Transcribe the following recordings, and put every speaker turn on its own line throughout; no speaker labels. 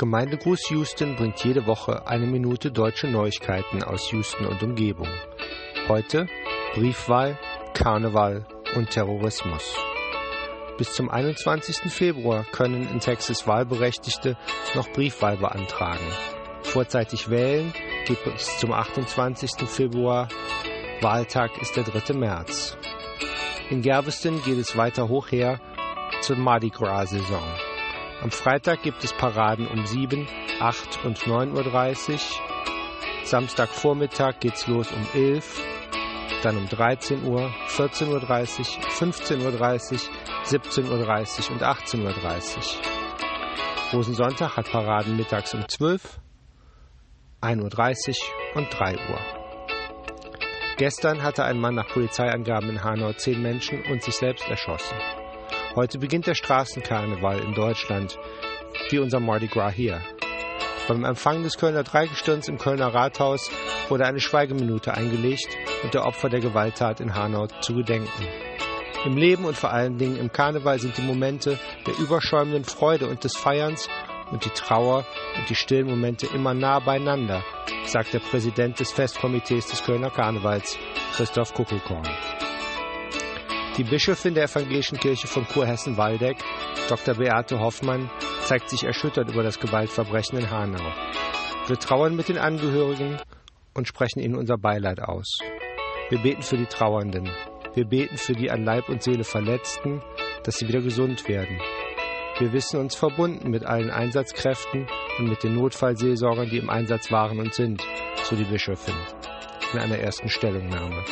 Gemeindegruß Houston bringt jede Woche eine Minute deutsche Neuigkeiten aus Houston und Umgebung. Heute Briefwahl, Karneval und Terrorismus. Bis zum 21. Februar können in Texas Wahlberechtigte noch Briefwahl beantragen. Vorzeitig wählen geht bis zum 28. Februar. Wahltag ist der 3. März. In Galveston geht es weiter hoch her zur Mardi Gras-Saison. Am Freitag gibt es Paraden um 7, 8 und 9.30 Uhr. Samstagvormittag geht's los um 11, dann um 13 Uhr, 14.30 Uhr, 15.30 Uhr, 17.30 Uhr und 18.30 Uhr. Rosensonntag hat Paraden mittags um 12, 1.30 Uhr und 3 Uhr. Gestern hatte ein Mann nach Polizeiangaben in Hanau zehn Menschen und sich selbst erschossen. Heute beginnt der Straßenkarneval in Deutschland, wie unser Mardi Gras hier. Beim Empfang des Kölner Dreigestirns im Kölner Rathaus wurde eine Schweigeminute eingelegt und der Opfer der Gewalttat in Hanau zu gedenken. Im Leben und vor allen Dingen im Karneval sind die Momente der überschäumenden Freude und des Feierns und die Trauer und die stillen Momente immer nah beieinander, sagt der Präsident des Festkomitees des Kölner Karnevals, Christoph Kuckelkorn. Die Bischöfin der Evangelischen Kirche von Kurhessen-Waldeck, Dr. Beate Hoffmann, zeigt sich erschüttert über das Gewaltverbrechen in Hanau. Wir trauern mit den Angehörigen und sprechen ihnen unser Beileid aus. Wir beten für die Trauernden. Wir beten für die an Leib und Seele Verletzten, dass sie wieder gesund werden. Wir wissen uns verbunden mit allen Einsatzkräften und mit den Notfallseelsorgern, die im Einsatz waren und sind, so die Bischöfin in einer ersten Stellungnahme.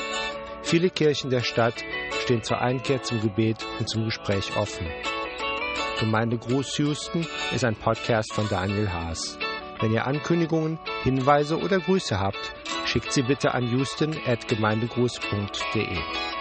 Viele Kirchen der Stadt stehen zur Einkehr, zum Gebet und zum Gespräch offen. Gemeinde Gruß Houston ist ein Podcast von Daniel Haas. Wenn ihr Ankündigungen, Hinweise oder Grüße habt, schickt sie bitte an houston.gemeindegruß.de.